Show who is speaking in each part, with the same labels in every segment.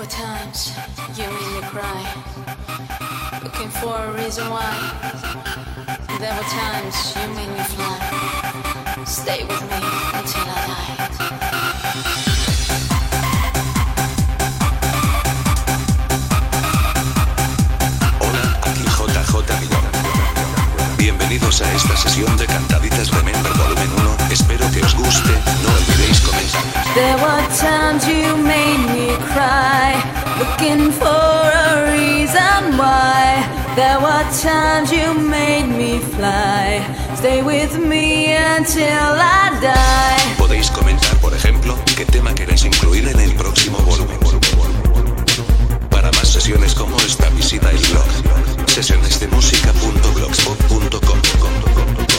Speaker 1: were times you made me cry, looking for a reason why. There were times you made me fly. Stay with me until I die.
Speaker 2: Bienvenidos a esta sesión de cantaditas Remember Volumen 1, espero que os guste, no olvidéis comentar.
Speaker 1: There were times you made me cry, looking for a reason why. There were times you made me fly. Stay with me until I die.
Speaker 2: Podéis comentar, por ejemplo, qué tema queréis incluir en el próximo volumen. Para más sesiones como esta, visita el blog sesionesdemusica.blogspot.com.
Speaker 1: Stay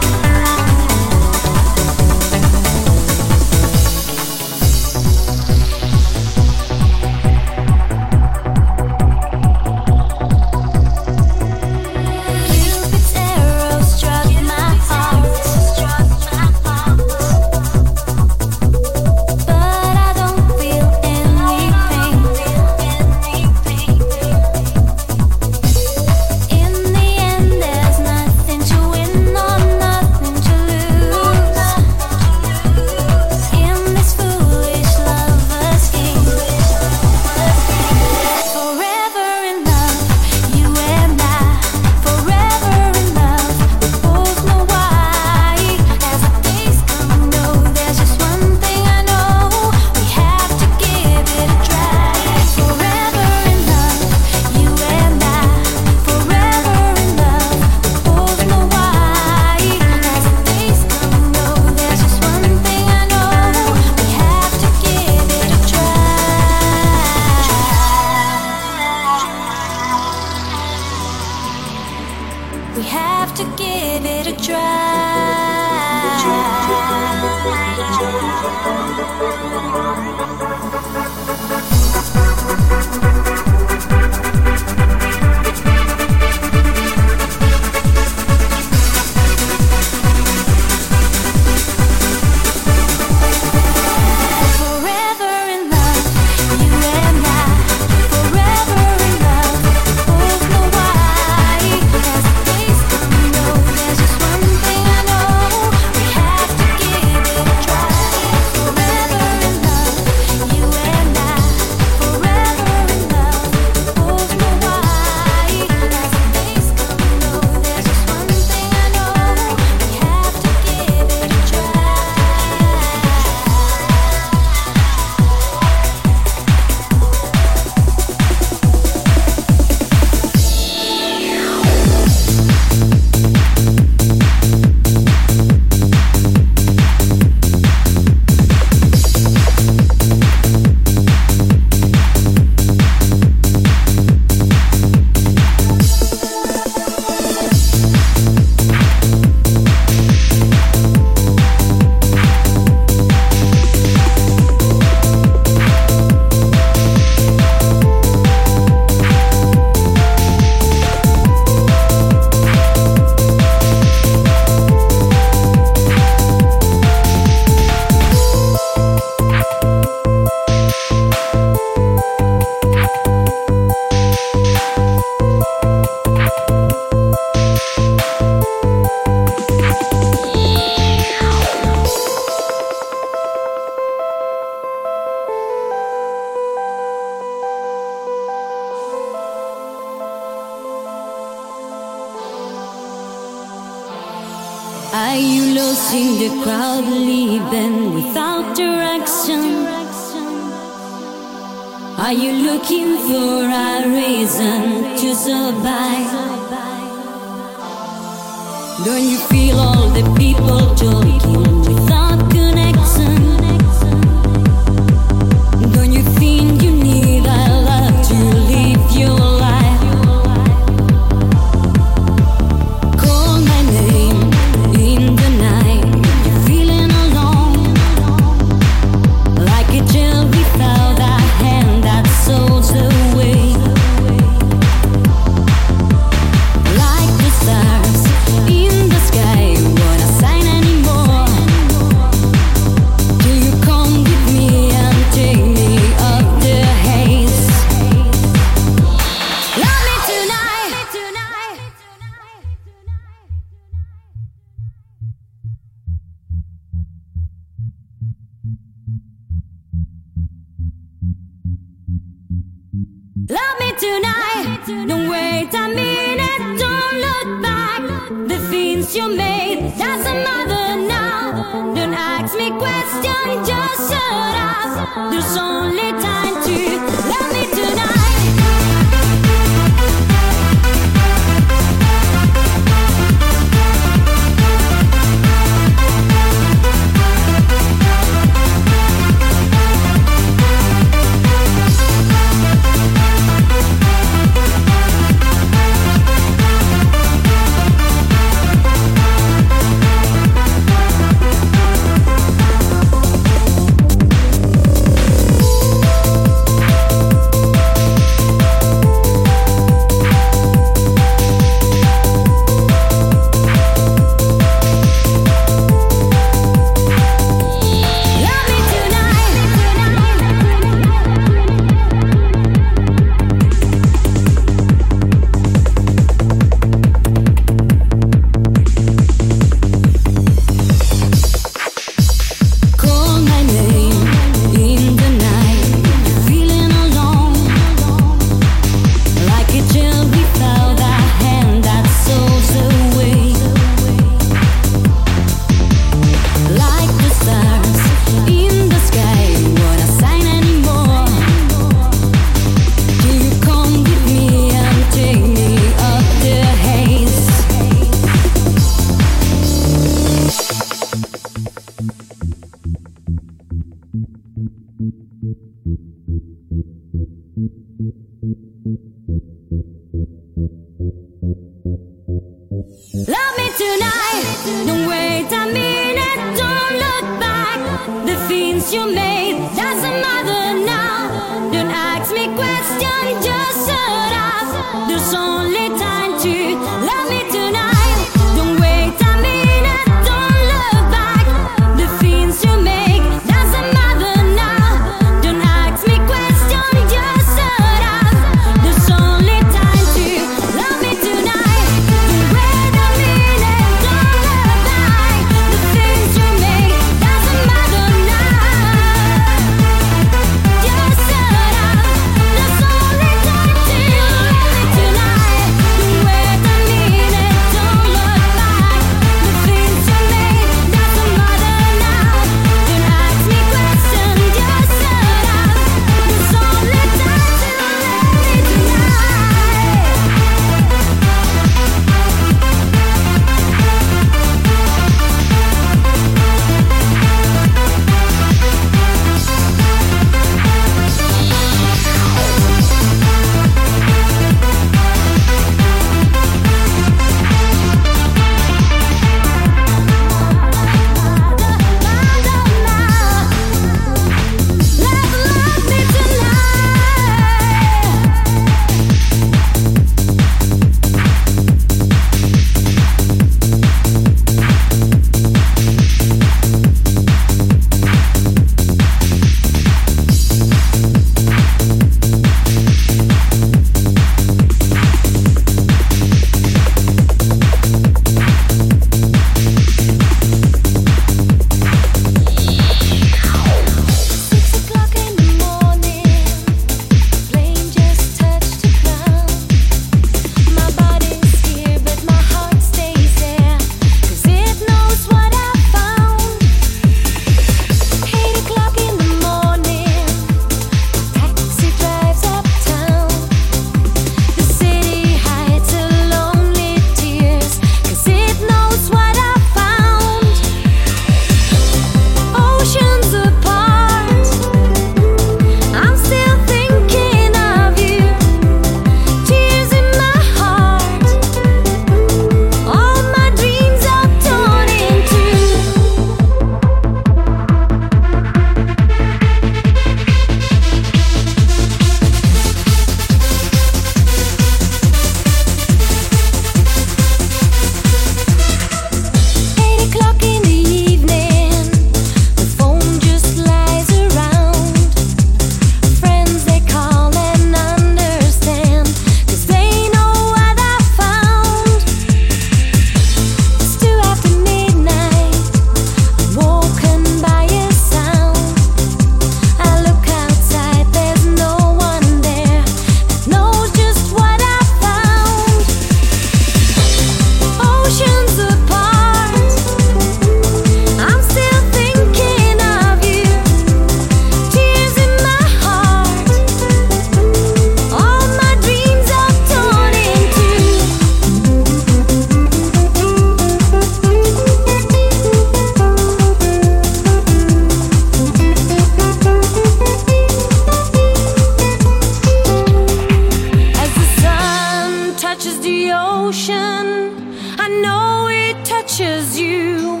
Speaker 1: touches you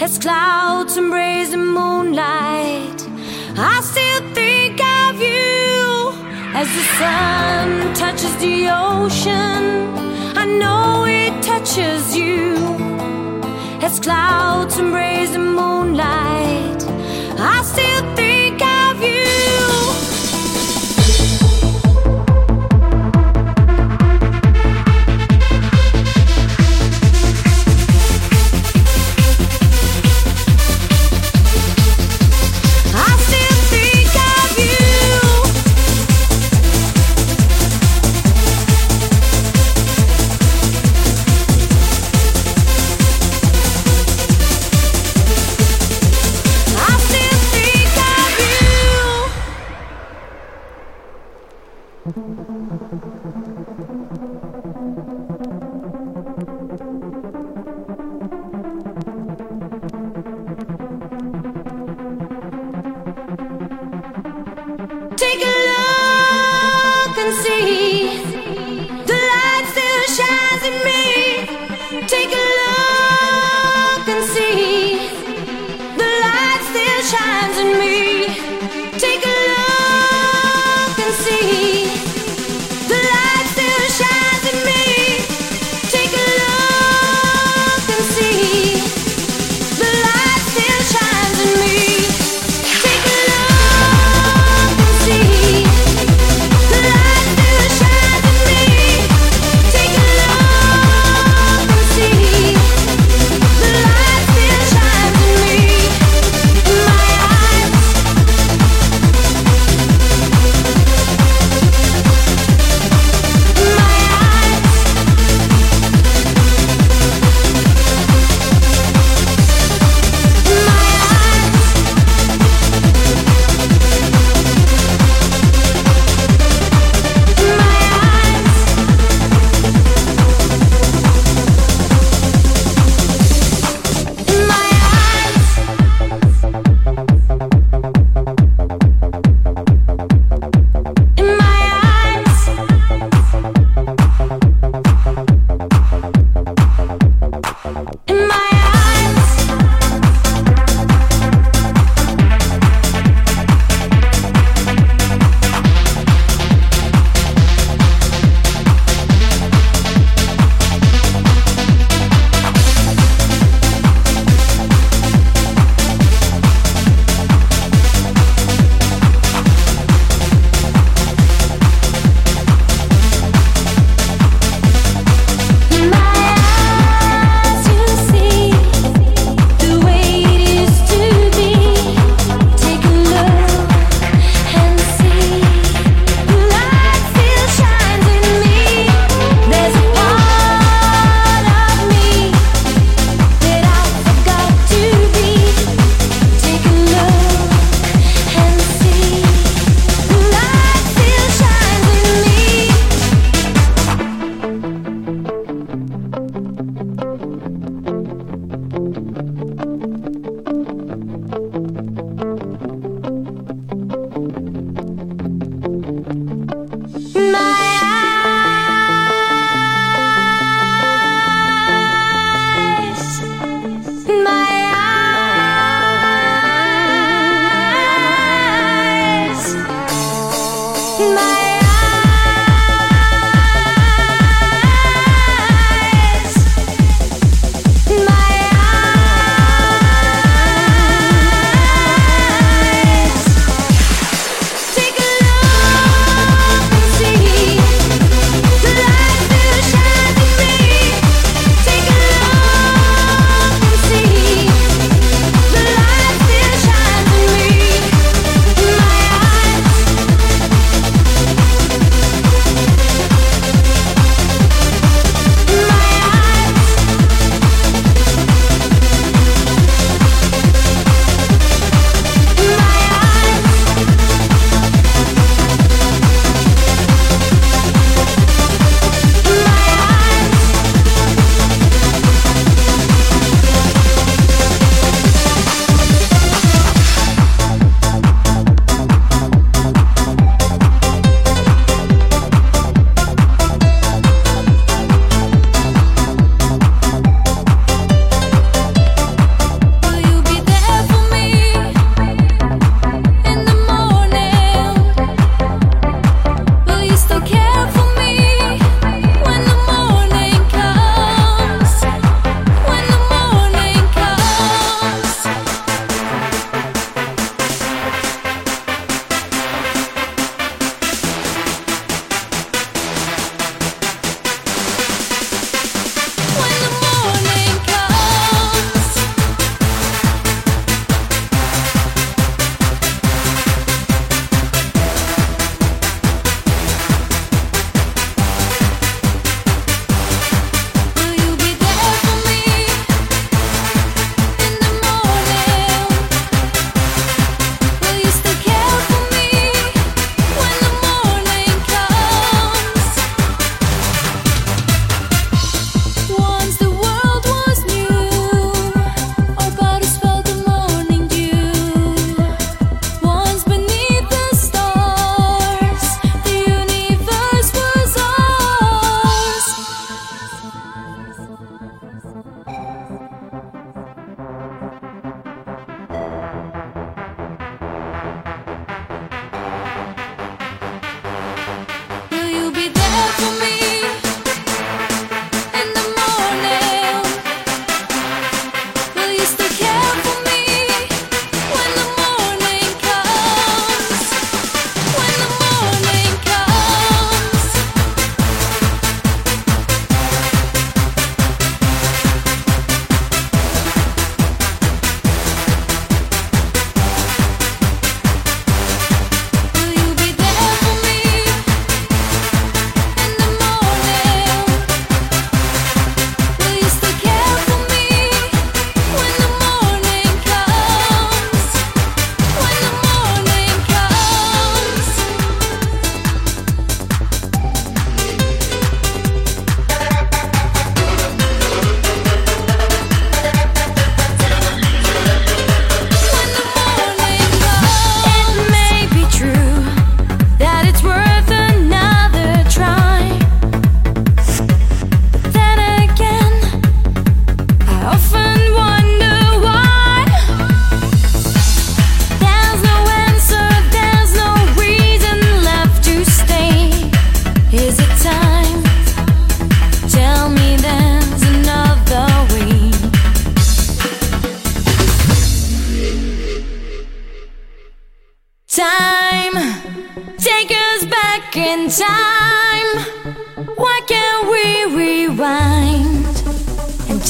Speaker 1: as clouds embrace the moonlight. I still think of you as the sun touches the ocean. I know it touches you as clouds embrace the moonlight.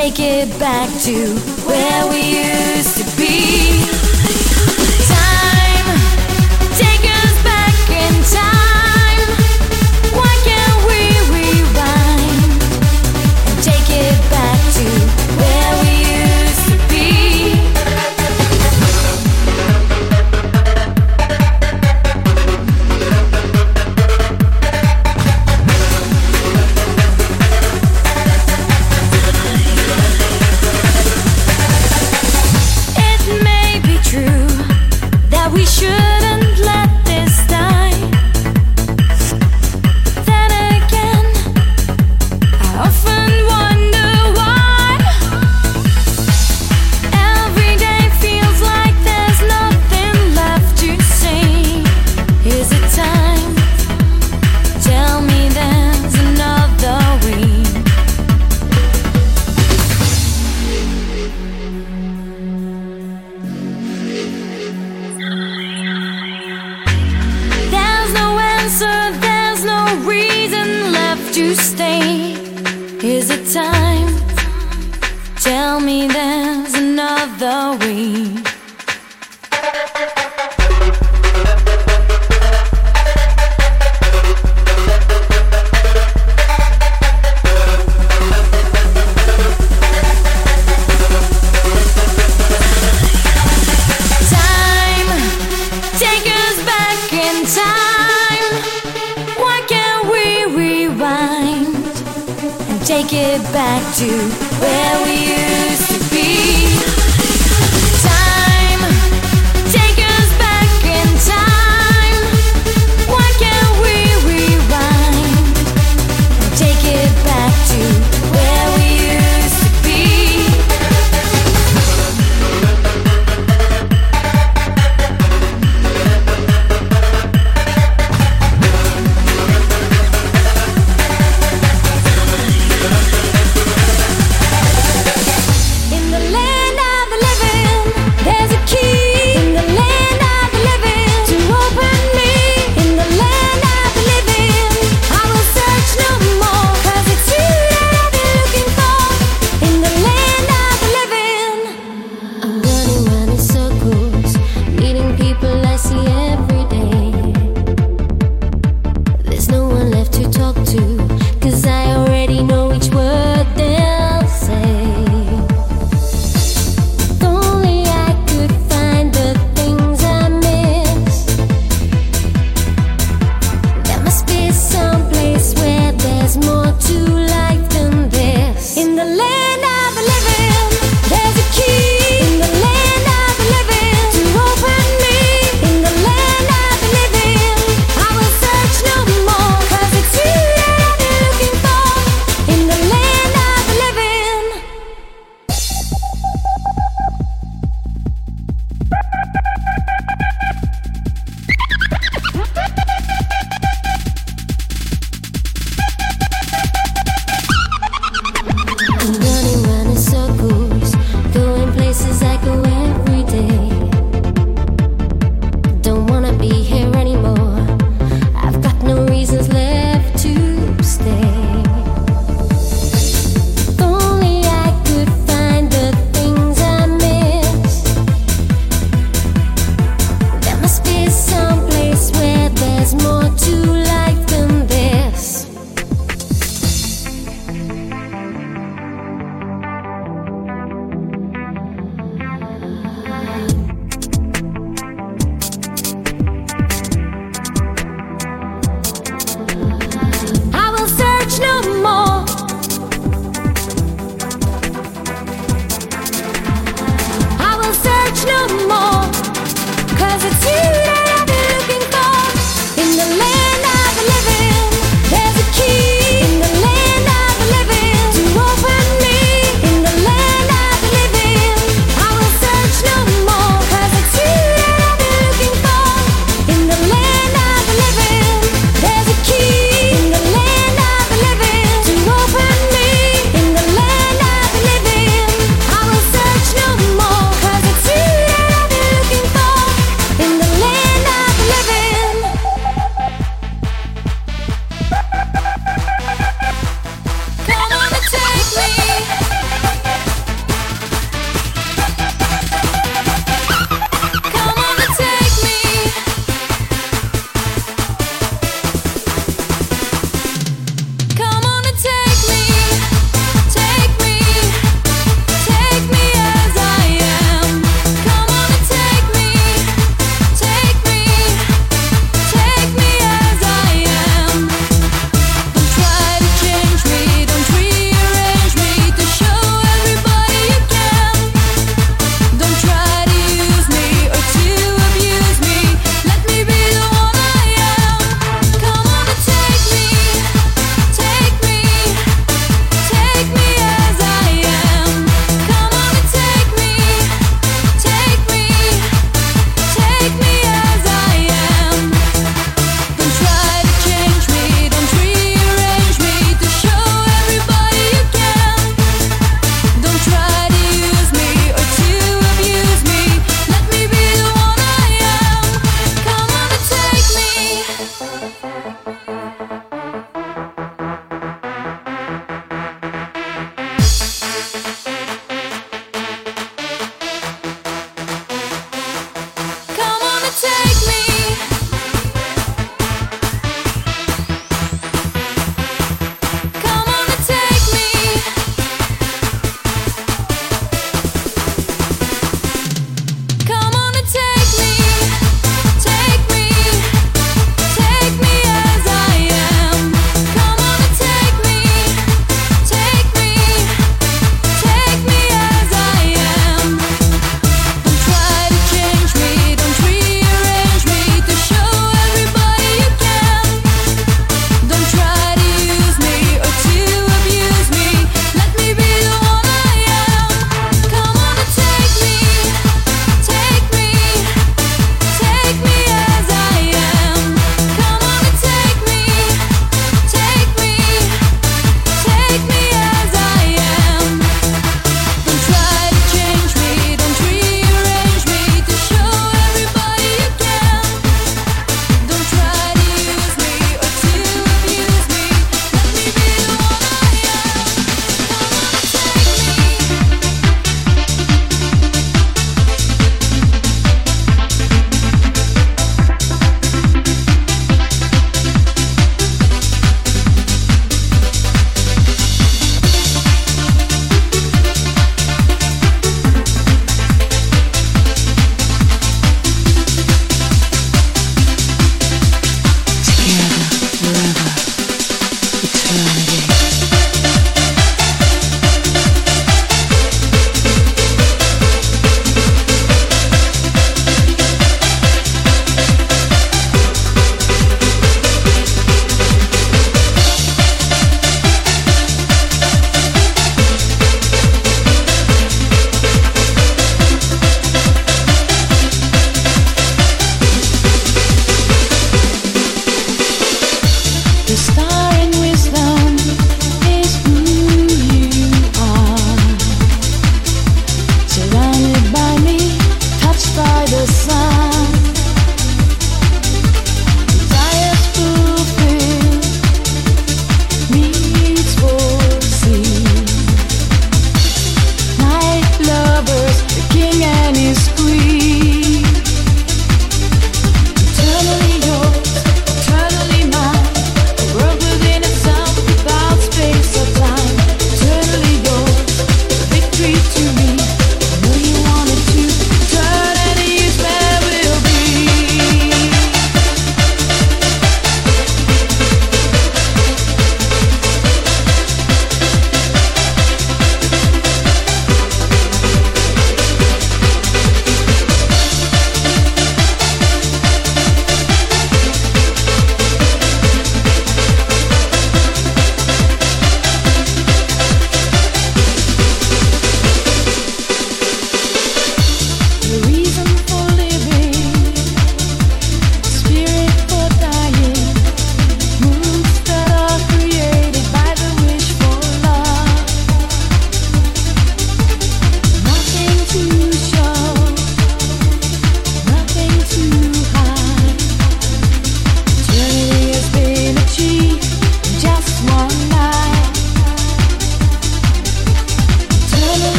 Speaker 1: Take it back to where we used to be?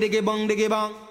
Speaker 1: Diggy bong diggy bong.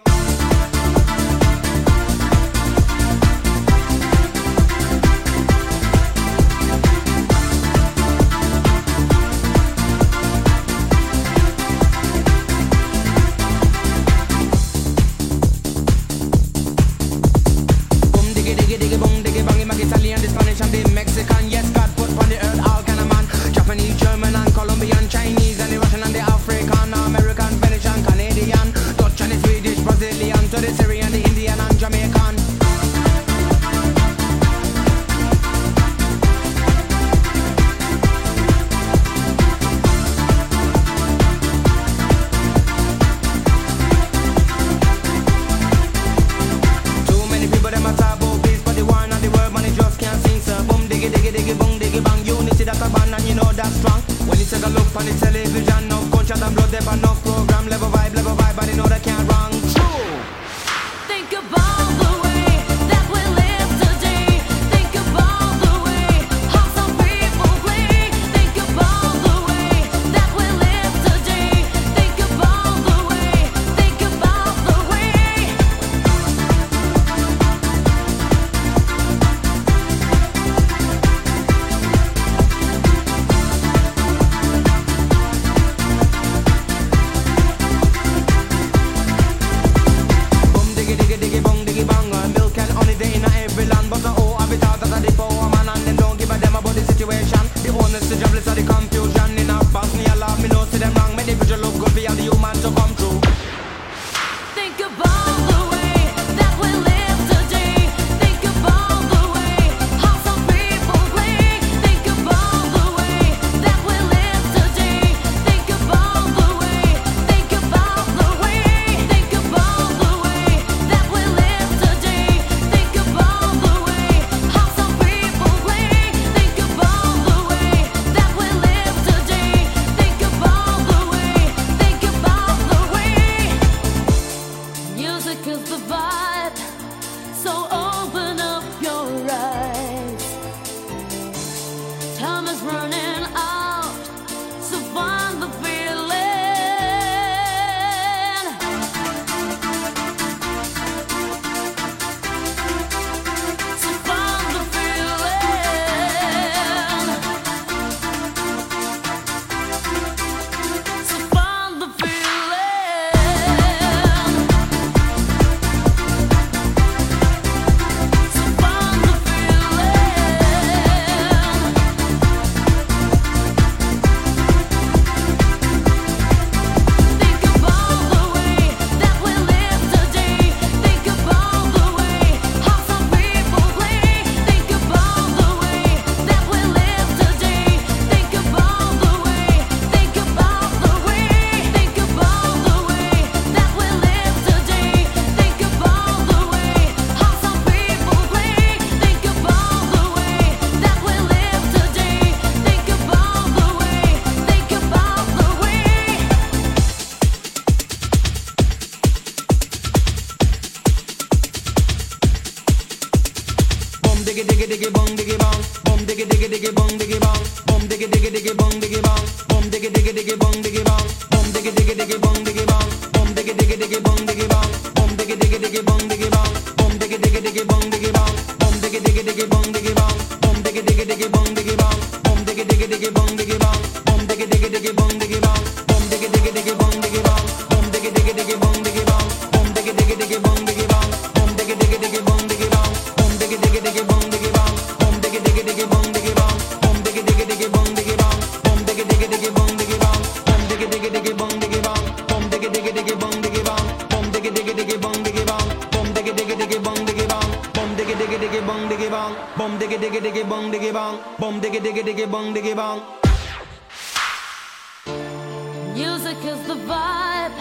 Speaker 1: Music is the vibe,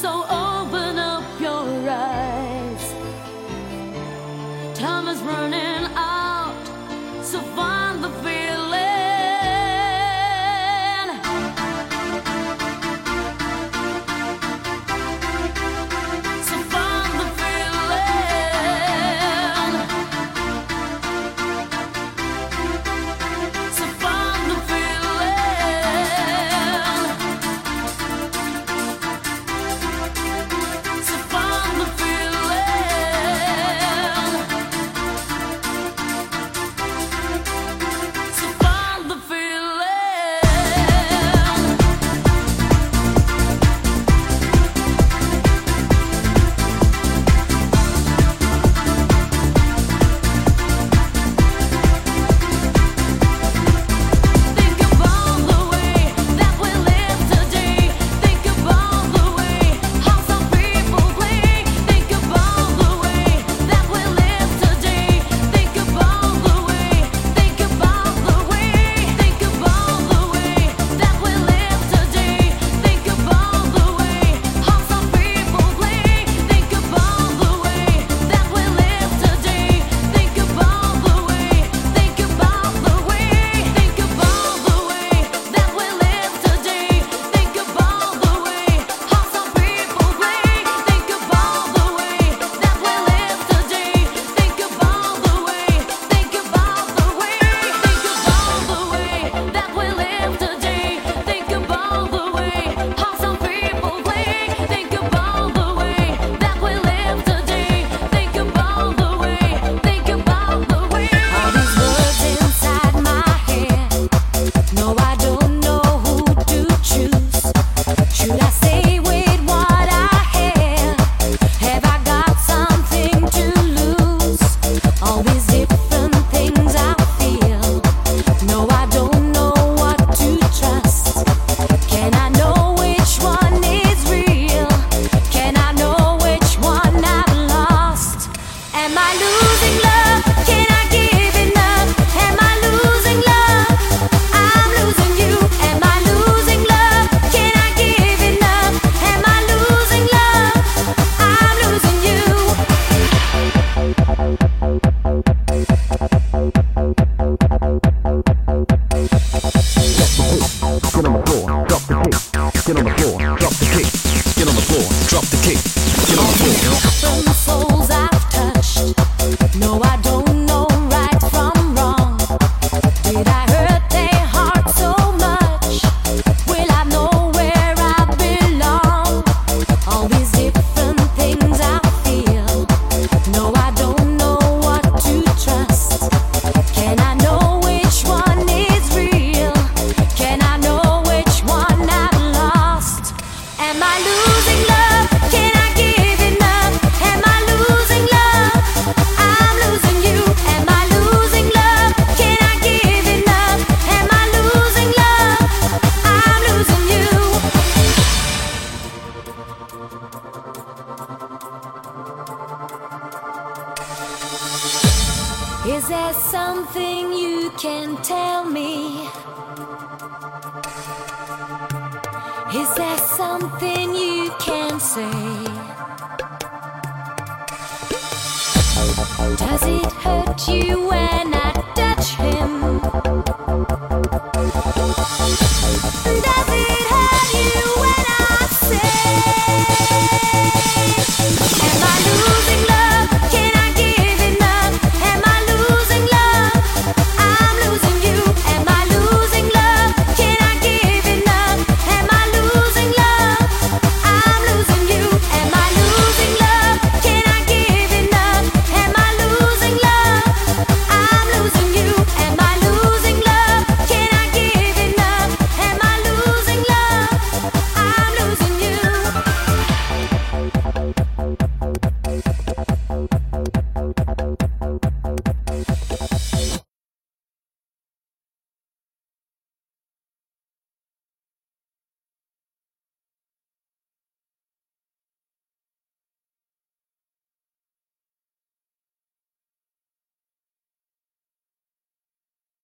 Speaker 1: so open up. time is running out.